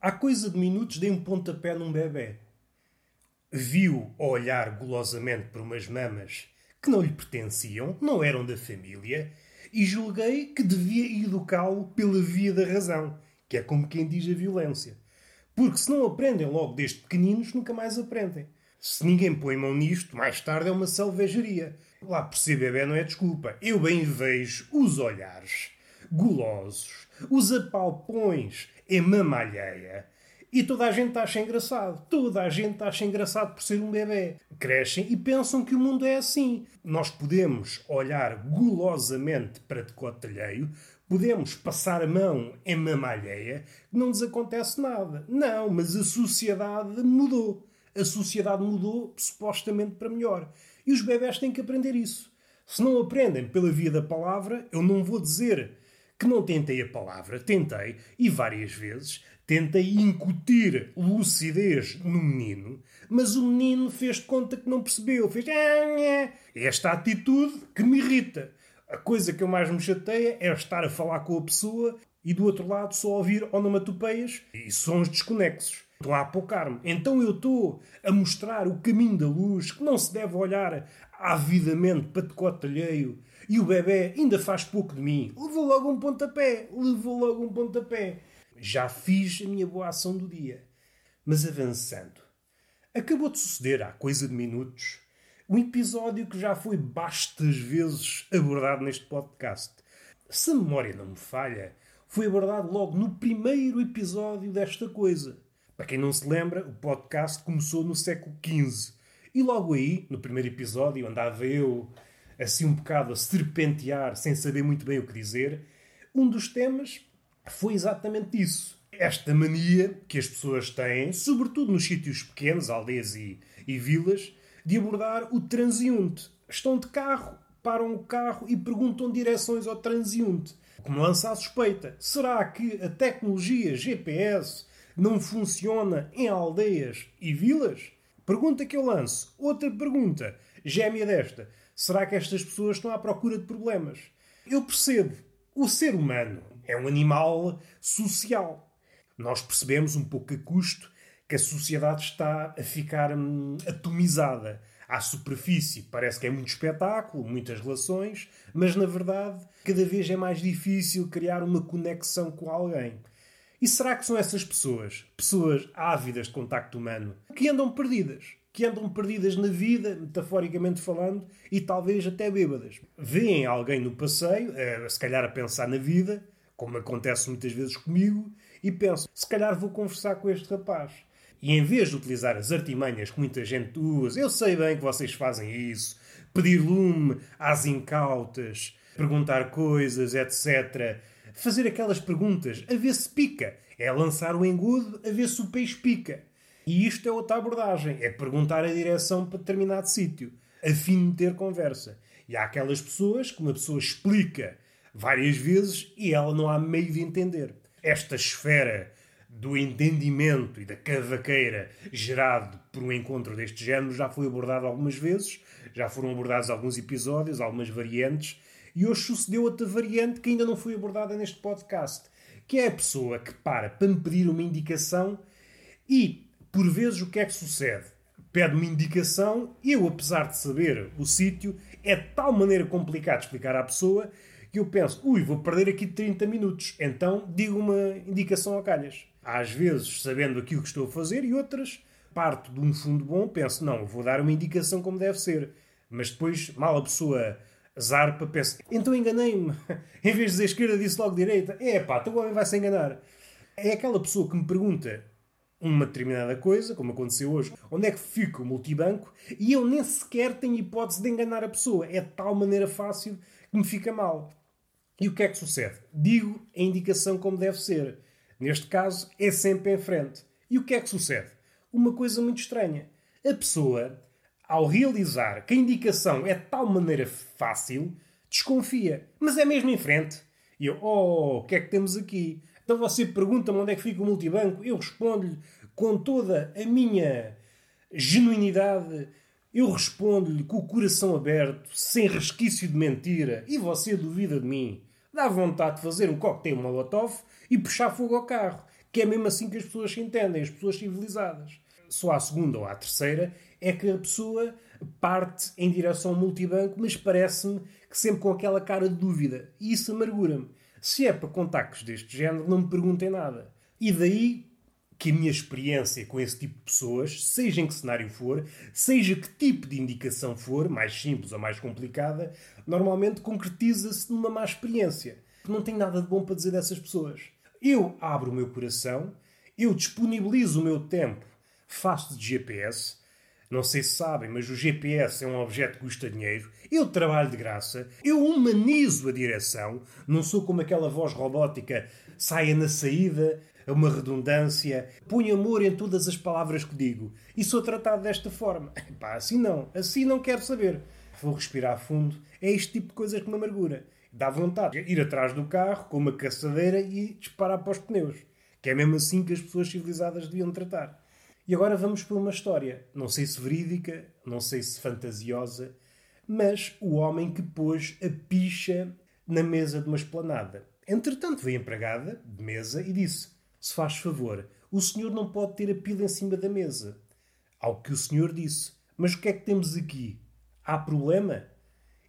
Há coisa de minutos dei um pontapé num bebê. Viu olhar golosamente por umas mamas que não lhe pertenciam, não eram da família, e julguei que devia educá-lo pela via da razão, que é como quem diz a violência. Porque se não aprendem logo desde pequeninos, nunca mais aprendem. Se ninguém põe mão nisto, mais tarde é uma selvageria. Lá por ser bebê não é desculpa. Eu bem vejo os olhares gulosos, os apalpões em mamalheia. E toda a gente acha engraçado. Toda a gente acha engraçado por ser um bebê. Crescem e pensam que o mundo é assim. Nós podemos olhar gulosamente para decote alheio, podemos passar a mão em mamalheia, que não nos acontece nada. Não, mas a sociedade mudou. A sociedade mudou supostamente para melhor. E os bebés têm que aprender isso. Se não aprendem pela via da palavra, eu não vou dizer que não tentei a palavra, tentei, e várias vezes, tentei incutir lucidez no menino, mas o menino fez de conta que não percebeu, fez é esta atitude que me irrita. A coisa que eu mais me chateia é estar a falar com a pessoa e do outro lado só ouvir onomatopeias e sons desconexos. Estou a apocar-me. Então eu estou a mostrar o caminho da luz, que não se deve olhar avidamente para decote alheio e o bebê ainda faz pouco de mim. Levou logo um pontapé, levou logo um pontapé. Já fiz a minha boa ação do dia. Mas avançando. Acabou de suceder, há coisa de minutos, um episódio que já foi bastas vezes abordado neste podcast. Se a memória não me falha, foi abordado logo no primeiro episódio desta coisa. Para quem não se lembra, o podcast começou no século XV. E logo aí, no primeiro episódio, andava eu assim um bocado a serpentear, sem saber muito bem o que dizer, um dos temas foi exatamente isso. Esta mania que as pessoas têm, sobretudo nos sítios pequenos, aldeias e, e vilas, de abordar o transeunte. Estão de carro, param o carro e perguntam direções ao transeunte. Como lança a suspeita, será que a tecnologia GPS não funciona em aldeias e vilas? Pergunta que eu lanço. Outra pergunta, gêmea desta. Será que estas pessoas estão à procura de problemas? Eu percebo. O ser humano é um animal social. Nós percebemos um pouco a custo que a sociedade está a ficar hum, atomizada. À superfície parece que é muito espetáculo, muitas relações, mas na verdade cada vez é mais difícil criar uma conexão com alguém. E será que são essas pessoas, pessoas ávidas de contacto humano, que andam perdidas? Que andam perdidas na vida, metaforicamente falando, e talvez até bêbadas. Vêem alguém no passeio, eh, se calhar a pensar na vida, como acontece muitas vezes comigo, e pensam, se calhar vou conversar com este rapaz. E em vez de utilizar as artimanhas que muita gente usa, eu sei bem que vocês fazem isso, pedir lume às incautas, perguntar coisas, etc. Fazer aquelas perguntas a ver se pica. É lançar o engodo a ver se o peixe pica. E isto é outra abordagem, é perguntar a direção para determinado sítio, a fim de ter conversa. E há aquelas pessoas que uma pessoa explica várias vezes e ela não há meio de entender. Esta esfera do entendimento e da cavaqueira gerado por um encontro deste género já foi abordado algumas vezes, já foram abordados alguns episódios, algumas variantes, e hoje sucedeu outra variante que ainda não foi abordada neste podcast, que é a pessoa que para para me pedir uma indicação e por vezes, o que é que sucede? Pede uma indicação, eu, apesar de saber o sítio, é de tal maneira complicado explicar à pessoa que eu penso, ui, vou perder aqui 30 minutos, então digo uma indicação a calhas. Às vezes, sabendo aquilo que estou a fazer, e outras, parto de um fundo bom, penso, não, vou dar uma indicação como deve ser. Mas depois, mal a pessoa zarpa, penso, então enganei-me. em vez de dizer esquerda, disse logo direita. É pá, então homem vai se enganar. É aquela pessoa que me pergunta uma determinada coisa, como aconteceu hoje, onde é que fica o multibanco e eu nem sequer tenho hipótese de enganar a pessoa. É de tal maneira fácil que me fica mal. E o que é que sucede? Digo a indicação como deve ser. Neste caso, é sempre em frente. E o que é que sucede? Uma coisa muito estranha. A pessoa, ao realizar que a indicação é de tal maneira fácil, desconfia. Mas é mesmo em frente. E eu, oh, o que é que temos aqui? Então você pergunta-me onde é que fica o multibanco, eu respondo-lhe com toda a minha genuinidade, eu respondo-lhe com o coração aberto, sem resquício de mentira, e você duvida de mim. Dá vontade de fazer um coquetel molotov e puxar fogo ao carro. que é mesmo assim que as pessoas se entendem, as pessoas civilizadas. Só à segunda ou à terceira é que a pessoa parte em direção ao multibanco, mas parece-me que sempre com aquela cara de dúvida. E isso amargura-me. Se é para contactos deste género, não me perguntem nada. E daí que a minha experiência com esse tipo de pessoas, seja em que cenário for, seja que tipo de indicação for, mais simples ou mais complicada, normalmente concretiza-se numa má experiência. Não tenho nada de bom para dizer dessas pessoas. Eu abro o meu coração, eu disponibilizo o meu tempo, faço de GPS. Não sei se sabem, mas o GPS é um objeto que custa dinheiro. Eu trabalho de graça, eu humanizo a direção, não sou como aquela voz robótica saia na saída, é uma redundância, ponho amor em todas as palavras que digo e sou tratado desta forma. Pá, assim não, assim não quero saber. Vou respirar fundo. É este tipo de coisas que me amargura. Dá vontade de ir atrás do carro com uma caçadeira e disparar para os pneus. Que é mesmo assim que as pessoas civilizadas deviam tratar. E agora vamos para uma história, não sei se verídica, não sei se fantasiosa, mas o homem que pôs a picha na mesa de uma esplanada. Entretanto, veio a empregada de mesa e disse: Se faz favor, o senhor não pode ter a pila em cima da mesa. Ao que o senhor disse: Mas o que é que temos aqui? Há problema?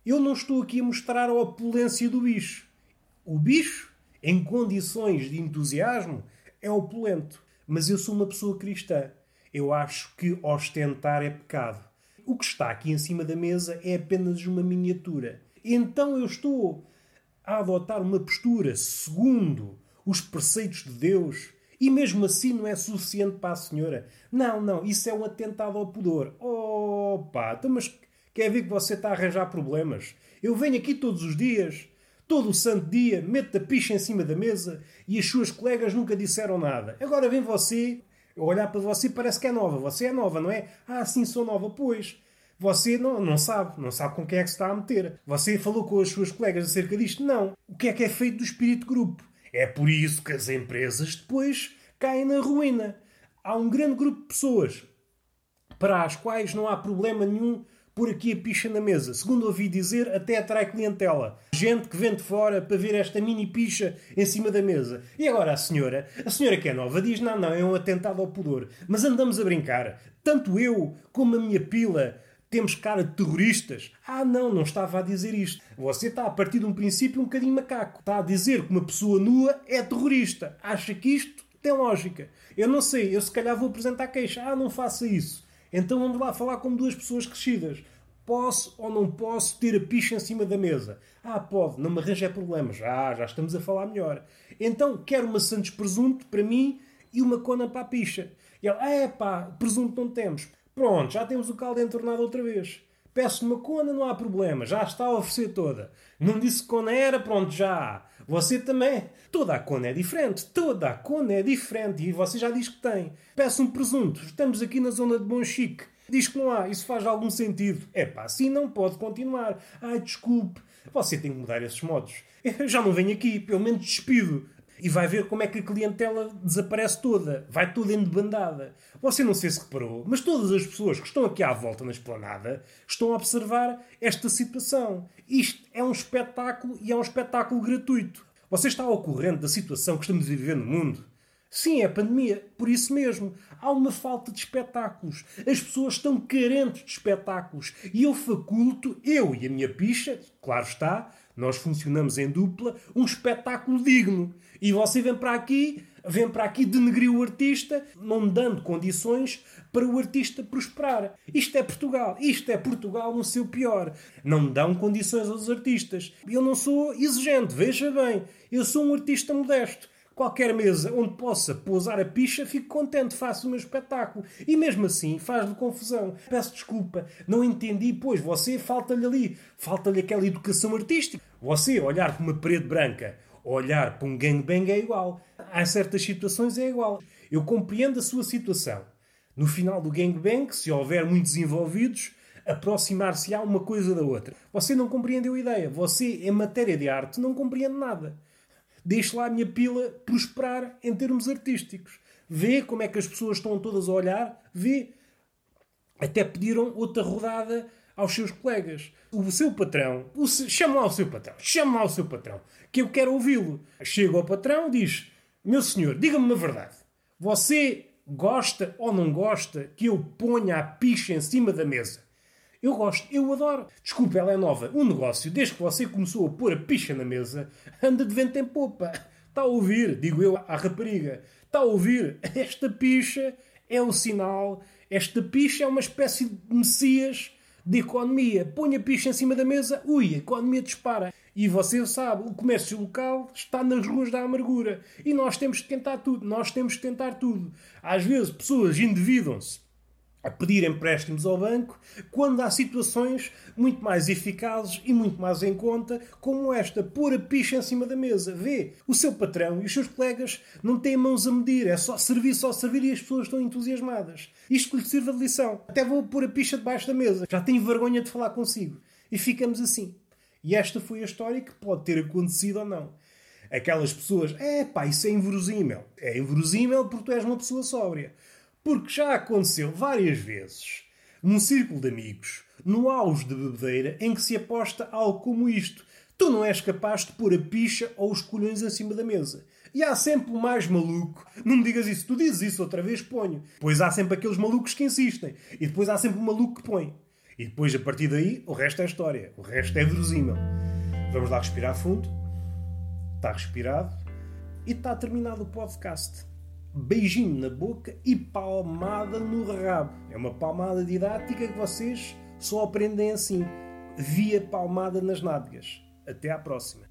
Eu não estou aqui a mostrar a opulência do bicho. O bicho, em condições de entusiasmo, é opulento. Mas eu sou uma pessoa cristã. Eu acho que ostentar é pecado. O que está aqui em cima da mesa é apenas uma miniatura. Então eu estou a adotar uma postura segundo os preceitos de Deus e mesmo assim não é suficiente para a senhora. Não, não, isso é um atentado ao pudor. Oh, pá, então, mas quer ver que você está a arranjar problemas? Eu venho aqui todos os dias, todo o santo dia, meto a picha em cima da mesa e as suas colegas nunca disseram nada. Agora vem você, olhar para você parece que é nova. Você é nova, não é? Ah, sim, sou nova. Pois, você não, não sabe, não sabe com quem é que se está a meter. Você falou com as suas colegas acerca disto? Não. O que é que é feito do espírito grupo? É por isso que as empresas depois caem na ruína. Há um grande grupo de pessoas para as quais não há problema nenhum por aqui a picha na mesa. Segundo ouvi dizer, até atrai clientela. Gente que vem de fora para ver esta mini picha em cima da mesa. E agora a senhora, a senhora que é nova, diz: não, não, é um atentado ao pudor. Mas andamos a brincar. Tanto eu como a minha pila temos cara de terroristas. Ah, não, não estava a dizer isto. Você está a partir de um princípio um bocadinho macaco. Está a dizer que uma pessoa nua é terrorista. Acha que isto tem lógica. Eu não sei, eu se calhar vou apresentar queixa. Ah, não faça isso. Então vamos lá falar como duas pessoas crescidas. Posso ou não posso ter a picha em cima da mesa? Ah, pode, não me arranja problemas. Já, já estamos a falar melhor. Então quero uma Santos presunto para mim e uma cona para a picha. E ele, é pá, presunto não temos. Pronto, já temos o caldo entornado outra vez. Peço uma cona, não há problema, já está a oferecer toda. Não disse cona era, pronto, já. Você também. Toda a cona é diferente, toda a cona é diferente e você já diz que tem. Peço um presunto, estamos aqui na zona de Bom Chique. Diz que não há, isso faz algum sentido. É pá, assim não pode continuar. Ai, desculpe, você tem que mudar esses modos. Eu já não venho aqui, pelo menos despido e vai ver como é que a clientela desaparece toda, vai toda endebandada. Você não sei se reparou, mas todas as pessoas que estão aqui à volta na esplanada estão a observar esta situação. Isto é um espetáculo e é um espetáculo gratuito. Você está ao corrente da situação que estamos a viver no mundo? Sim, é a pandemia. Por isso mesmo, há uma falta de espetáculos. As pessoas estão carentes de espetáculos. E eu faculto, eu e a minha picha, claro está, nós funcionamos em dupla, um espetáculo digno. E você vem para aqui, vem para aqui denegrir o artista, não dando condições para o artista prosperar. Isto é Portugal. Isto é Portugal no seu pior. Não dão condições aos artistas. Eu não sou exigente, veja bem. Eu sou um artista modesto. Qualquer mesa onde possa pousar a picha, fico contente, faço o meu espetáculo. E mesmo assim faz-lhe confusão. Peço desculpa, não entendi, pois você falta-lhe ali, falta-lhe aquela educação artística. Você olhar para uma parede branca, olhar para um gangbang é igual. Há certas situações é igual. Eu compreendo a sua situação. No final do gangbang, se houver muitos envolvidos, aproximar-se-á uma coisa da outra. Você não compreendeu a ideia. Você, em matéria de arte, não compreende nada. Deixe lá a minha pila prosperar em termos artísticos. Vê como é que as pessoas estão todas a olhar. Vê. Até pediram outra rodada aos seus colegas. O seu patrão, chama lá o seu patrão, chama lá o seu patrão, que eu quero ouvi-lo. Chega ao patrão, diz: Meu senhor, diga-me uma verdade. Você gosta ou não gosta que eu ponha a picha em cima da mesa? Eu gosto, eu adoro. Desculpe, ela é nova. O negócio, desde que você começou a pôr a picha na mesa, anda de vento em popa. Está a ouvir, digo eu à rapariga. Está a ouvir? Esta picha é o sinal. Esta picha é uma espécie de messias de economia. Põe a picha em cima da mesa, ui, a economia dispara. E você sabe, o comércio local está nas ruas da amargura. E nós temos que tentar tudo. Nós temos que tentar tudo. Às vezes, pessoas endividam-se a pedir empréstimos ao banco quando há situações muito mais eficazes e muito mais em conta, como esta, pôr a picha em cima da mesa. Vê, o seu patrão e os seus colegas não têm mãos a medir, é só servir, só servir e as pessoas estão entusiasmadas. Isto lhe sirva de lição. Até vou pôr a picha debaixo da mesa. Já tenho vergonha de falar consigo. E ficamos assim. E esta foi a história que pode ter acontecido ou não. Aquelas pessoas, é pá, isso é inverosímil. É inverosímil porque tu és uma pessoa sóbria. Porque já aconteceu várias vezes, num círculo de amigos, no auge de bebedeira, em que se aposta algo como isto. Tu não és capaz de pôr a picha ou os colhões acima da mesa. E há sempre o mais maluco. Não me digas isso, tu dizes isso outra vez, ponho. Pois há sempre aqueles malucos que insistem. E depois há sempre o maluco que põe. E depois, a partir daí, o resto é história. O resto é verosímil. Vamos lá respirar fundo. Está respirado. E está terminado o podcast. Beijinho na boca e palmada no rabo. É uma palmada didática que vocês só aprendem assim. Via palmada nas nádegas. Até à próxima.